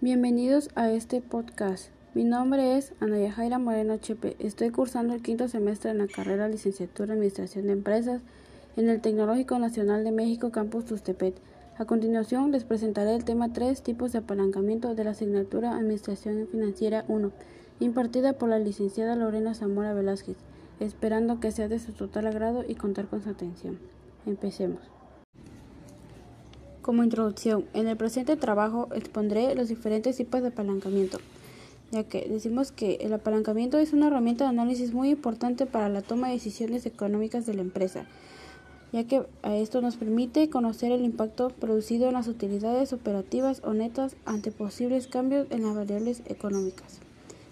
Bienvenidos a este podcast. Mi nombre es Ana Yajaira Moreno Chepe. Estoy cursando el quinto semestre en la carrera Licenciatura en Administración de Empresas en el Tecnológico Nacional de México Campus Tustepet. A continuación les presentaré el tema 3 tipos de apalancamiento de la asignatura Administración Financiera 1, impartida por la licenciada Lorena Zamora Velázquez, esperando que sea de su total agrado y contar con su atención. Empecemos. Como introducción, en el presente trabajo expondré los diferentes tipos de apalancamiento, ya que decimos que el apalancamiento es una herramienta de análisis muy importante para la toma de decisiones económicas de la empresa, ya que a esto nos permite conocer el impacto producido en las utilidades operativas o netas ante posibles cambios en las variables económicas.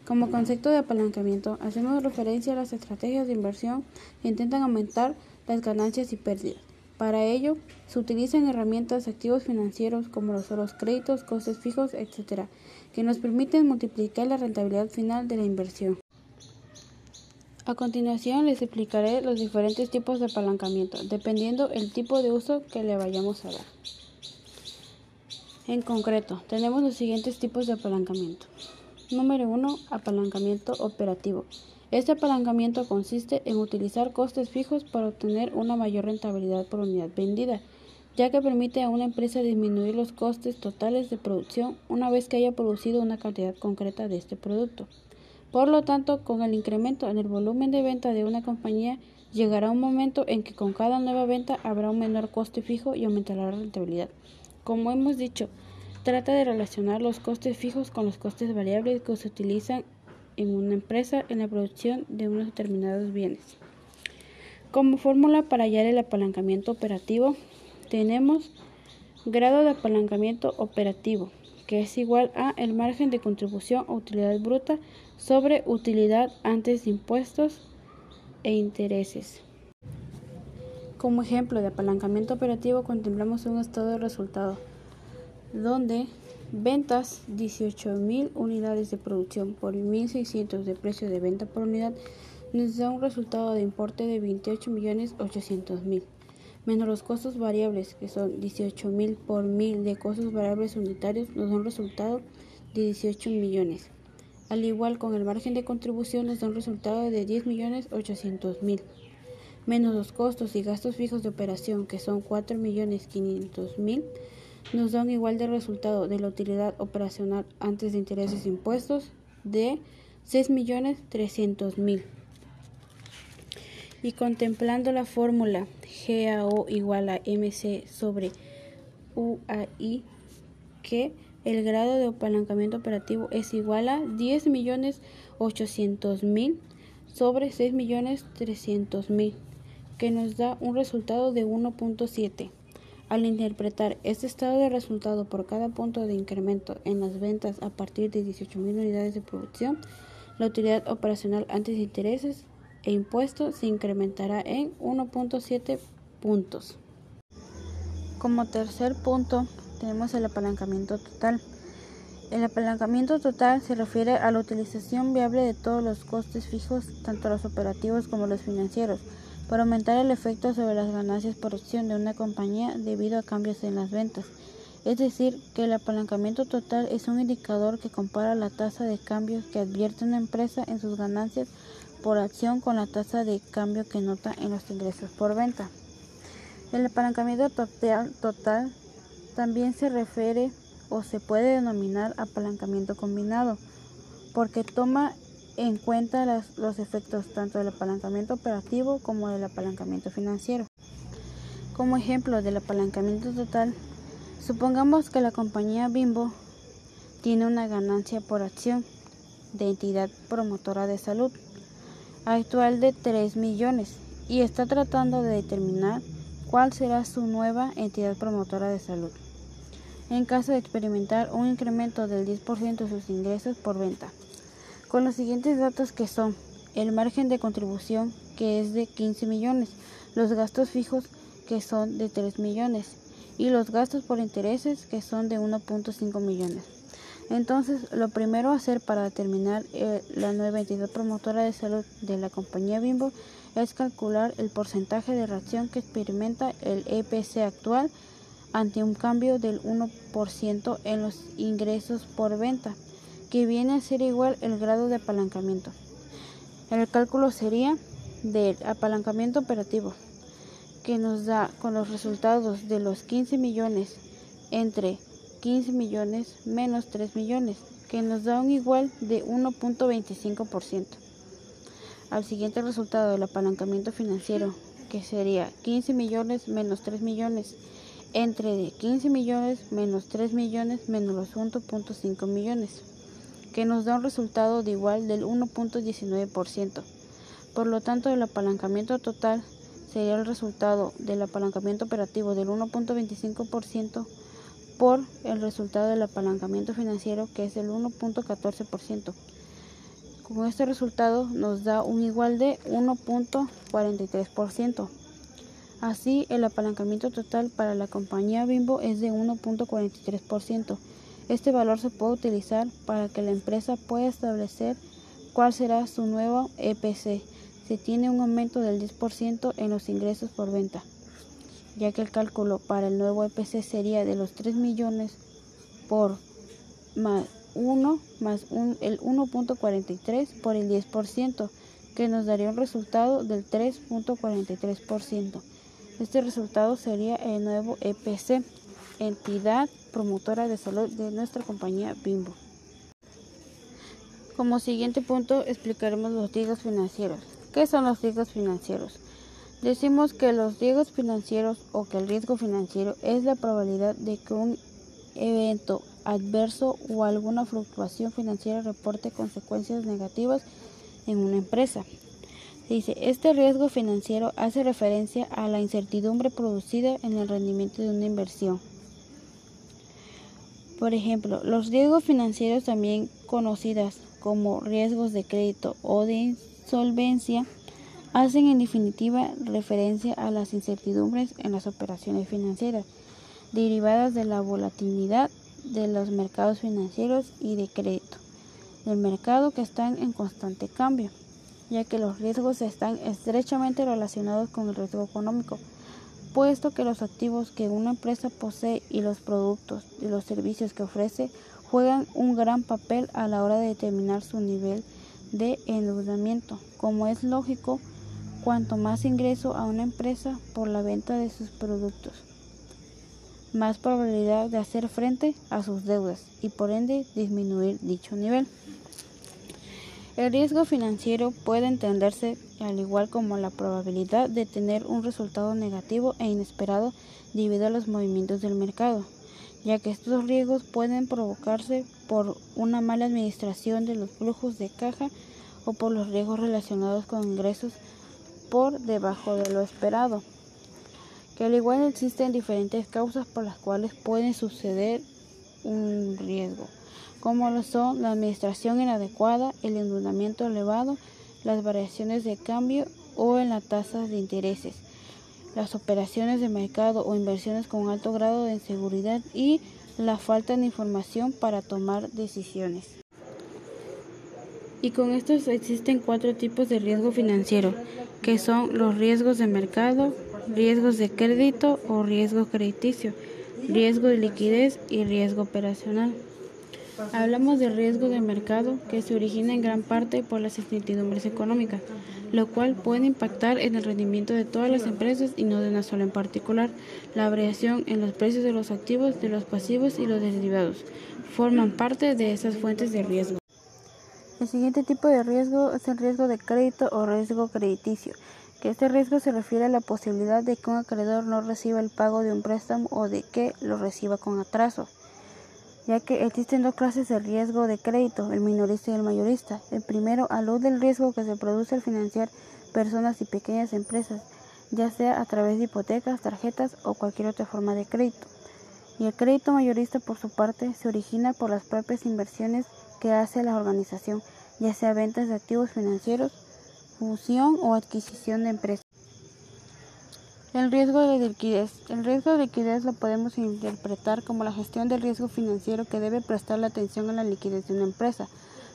Como concepto de apalancamiento, hacemos referencia a las estrategias de inversión que intentan aumentar las ganancias y pérdidas para ello, se utilizan herramientas activos financieros como los, créditos, costes fijos, etc., que nos permiten multiplicar la rentabilidad final de la inversión. A continuación les explicaré los diferentes tipos de apalancamiento, dependiendo el tipo de uso que le vayamos a dar. En concreto, tenemos los siguientes tipos de apalancamiento. Número 1. Apalancamiento operativo. Este apalancamiento consiste en utilizar costes fijos para obtener una mayor rentabilidad por unidad vendida, ya que permite a una empresa disminuir los costes totales de producción una vez que haya producido una cantidad concreta de este producto. Por lo tanto, con el incremento en el volumen de venta de una compañía, llegará un momento en que con cada nueva venta habrá un menor coste fijo y aumentará la rentabilidad. Como hemos dicho, trata de relacionar los costes fijos con los costes variables que se utilizan en una empresa en la producción de unos determinados bienes. Como fórmula para hallar el apalancamiento operativo, tenemos grado de apalancamiento operativo, que es igual a el margen de contribución a utilidad bruta sobre utilidad antes de impuestos e intereses. Como ejemplo de apalancamiento operativo contemplamos un estado de resultado, donde Ventas 18.000 unidades de producción por 1.600 de precio de venta por unidad nos da un resultado de importe de 28.800.000 menos los costos variables que son 18.000 por 1000 de costos variables unitarios nos da un resultado de 18 millones. Al igual con el margen de contribución nos da un resultado de 10.800.000 menos los costos y gastos fijos de operación que son 4.500.000 nos da un igual de resultado de la utilidad operacional antes de intereses e impuestos de 6.300.000. Y contemplando la fórmula GAO igual a MC sobre UAI, que el grado de apalancamiento operativo es igual a 10.800.000 sobre 6.300.000, que nos da un resultado de 1.7. Al interpretar este estado de resultado por cada punto de incremento en las ventas a partir de 18.000 unidades de producción, la utilidad operacional antes de intereses e impuestos se incrementará en 1.7 puntos. Como tercer punto tenemos el apalancamiento total. El apalancamiento total se refiere a la utilización viable de todos los costes fijos, tanto los operativos como los financieros, para aumentar el efecto sobre las ganancias por acción de una compañía debido a cambios en las ventas. Es decir, que el apalancamiento total es un indicador que compara la tasa de cambio que advierte una empresa en sus ganancias por acción con la tasa de cambio que nota en los ingresos por venta. El apalancamiento total, también se refiere o se puede denominar apalancamiento combinado, porque toma en cuenta los efectos tanto del apalancamiento operativo como del apalancamiento financiero. Como ejemplo del apalancamiento total, supongamos que la compañía Bimbo tiene una ganancia por acción de entidad promotora de salud actual de 3 millones y está tratando de determinar cuál será su nueva entidad promotora de salud. En caso de experimentar un incremento del 10% de sus ingresos por venta, con los siguientes datos que son el margen de contribución que es de 15 millones, los gastos fijos que son de 3 millones y los gastos por intereses que son de 1.5 millones. Entonces, lo primero a hacer para determinar eh, la nueva entidad promotora de salud de la compañía Bimbo es calcular el porcentaje de reacción que experimenta el EPC actual ante un cambio del 1% en los ingresos por venta, que viene a ser igual el grado de apalancamiento. El cálculo sería del apalancamiento operativo, que nos da con los resultados de los 15 millones entre 15 millones menos 3 millones, que nos da un igual de 1.25%. Al siguiente resultado del apalancamiento financiero, que sería 15 millones menos 3 millones, entre 15 millones menos 3 millones menos los 1.5 millones, que nos da un resultado de igual del 1.19%. Por lo tanto, el apalancamiento total sería el resultado del apalancamiento operativo del 1.25% por el resultado del apalancamiento financiero que es el 1.14%. Con este resultado nos da un igual de 1.43%. Así, el apalancamiento total para la compañía Bimbo es de 1.43%. Este valor se puede utilizar para que la empresa pueda establecer cuál será su nuevo EPC. Se tiene un aumento del 10% en los ingresos por venta ya que el cálculo para el nuevo EPC sería de los 3 millones por más 1 más el 1.43 por el 10%, que nos daría un resultado del 3.43%. Este resultado sería el nuevo EPC, entidad promotora de salud de nuestra compañía Bimbo. Como siguiente punto explicaremos los riesgos financieros. ¿Qué son los riesgos financieros? Decimos que los riesgos financieros o que el riesgo financiero es la probabilidad de que un evento adverso o alguna fluctuación financiera reporte consecuencias negativas en una empresa. Dice, este riesgo financiero hace referencia a la incertidumbre producida en el rendimiento de una inversión. Por ejemplo, los riesgos financieros, también conocidas como riesgos de crédito o de insolvencia, hacen en definitiva referencia a las incertidumbres en las operaciones financieras derivadas de la volatilidad de los mercados financieros y de crédito del mercado que están en constante cambio, ya que los riesgos están estrechamente relacionados con el riesgo económico, puesto que los activos que una empresa posee y los productos y los servicios que ofrece juegan un gran papel a la hora de determinar su nivel de endeudamiento, como es lógico Cuanto más ingreso a una empresa por la venta de sus productos, más probabilidad de hacer frente a sus deudas y por ende disminuir dicho nivel. El riesgo financiero puede entenderse al igual como la probabilidad de tener un resultado negativo e inesperado debido a los movimientos del mercado, ya que estos riesgos pueden provocarse por una mala administración de los flujos de caja o por los riesgos relacionados con ingresos por debajo de lo esperado, que al igual existen diferentes causas por las cuales puede suceder un riesgo, como lo son la administración inadecuada, el endeudamiento elevado, las variaciones de cambio o en las tasas de intereses, las operaciones de mercado o inversiones con alto grado de inseguridad y la falta de información para tomar decisiones. Y con estos existen cuatro tipos de riesgo financiero, que son los riesgos de mercado, riesgos de crédito o riesgo crediticio, riesgo de liquidez y riesgo operacional. Hablamos de riesgo de mercado que se origina en gran parte por las incertidumbres económicas, lo cual puede impactar en el rendimiento de todas las empresas y no de una sola en particular. La variación en los precios de los activos, de los pasivos y los derivados forman parte de esas fuentes de riesgo. El siguiente tipo de riesgo es el riesgo de crédito o riesgo crediticio, que este riesgo se refiere a la posibilidad de que un acreedor no reciba el pago de un préstamo o de que lo reciba con atraso, ya que existen dos clases de riesgo de crédito, el minorista y el mayorista. El primero, a luz del riesgo que se produce al financiar personas y pequeñas empresas, ya sea a través de hipotecas, tarjetas o cualquier otra forma de crédito. Y el crédito mayorista, por su parte, se origina por las propias inversiones que hace la organización, ya sea ventas de activos financieros, fusión o adquisición de empresas. El riesgo de liquidez. El riesgo de liquidez lo podemos interpretar como la gestión del riesgo financiero que debe prestar la atención a la liquidez de una empresa,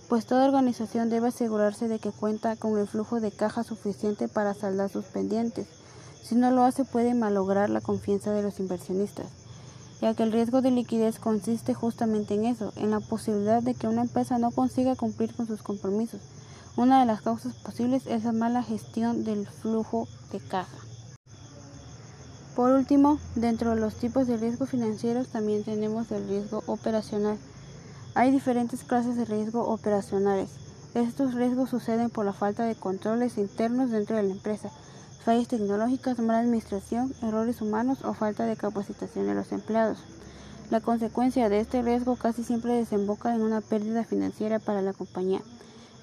pues toda organización debe asegurarse de que cuenta con el flujo de caja suficiente para saldar sus pendientes. Si no lo hace puede malograr la confianza de los inversionistas. ya que el riesgo de liquidez consiste justamente en eso, en la posibilidad de que una empresa no consiga cumplir con sus compromisos. Una de las causas posibles es la mala gestión del flujo de caja. Por último, dentro de los tipos de riesgo financieros también tenemos el riesgo operacional. Hay diferentes clases de riesgo operacionales. Estos riesgos suceden por la falta de controles internos dentro de la empresa, fallas tecnológicas, mala administración, errores humanos o falta de capacitación de los empleados. La consecuencia de este riesgo casi siempre desemboca en una pérdida financiera para la compañía.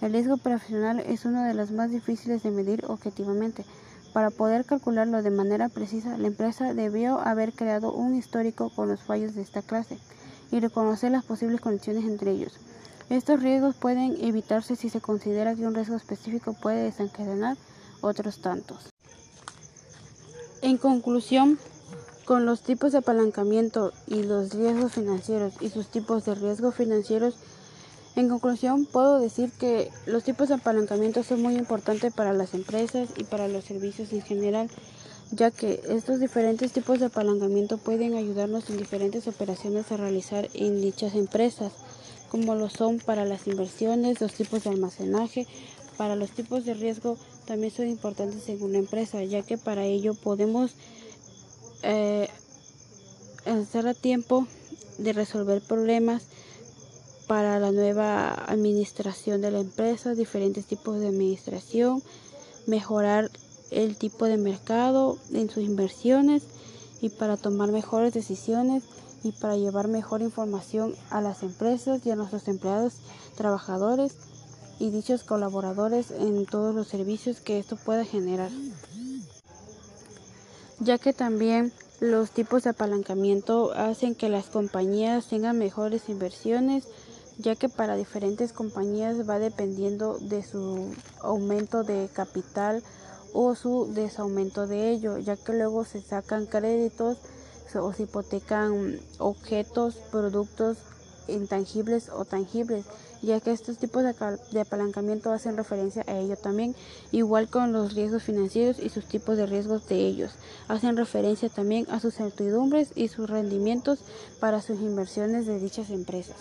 El riesgo operacional es uno de los más difíciles de medir objetivamente. Para poder calcularlo de manera precisa, la empresa debió haber creado un histórico con los fallos de esta clase y reconocer las posibles conexiones entre ellos. Estos riesgos pueden evitarse si se considera que un riesgo específico puede desencadenar otros tantos. En conclusión, con los tipos de apalancamiento y los riesgos financieros y sus tipos de riesgos financieros, en conclusión puedo decir que los tipos de apalancamiento son muy importantes para las empresas y para los servicios en general, ya que estos diferentes tipos de apalancamiento pueden ayudarnos en diferentes operaciones a realizar en dichas empresas, como lo son para las inversiones, los tipos de almacenaje, para los tipos de riesgo también son importantes en una empresa, ya que para ello podemos eh, estar a tiempo de resolver problemas para la nueva administración de la empresa, diferentes tipos de administración, mejorar el tipo de mercado en sus inversiones y para tomar mejores decisiones y para llevar mejor información a las empresas y a nuestros empleados, trabajadores y dichos colaboradores en todos los servicios que esto pueda generar. Ya que también los tipos de apalancamiento hacen que las compañías tengan mejores inversiones, ya que para diferentes compañías va dependiendo de su aumento de capital o su desaumento de ello, ya que luego se sacan créditos o se hipotecan objetos, productos intangibles o tangibles, ya que estos tipos de, apalancamiento hacen referencia a ello también, igual con los riesgos financieros y sus tipos de riesgos de ellos. Hacen referencia también a sus certidumbres y sus rendimientos para sus inversiones de dichas empresas.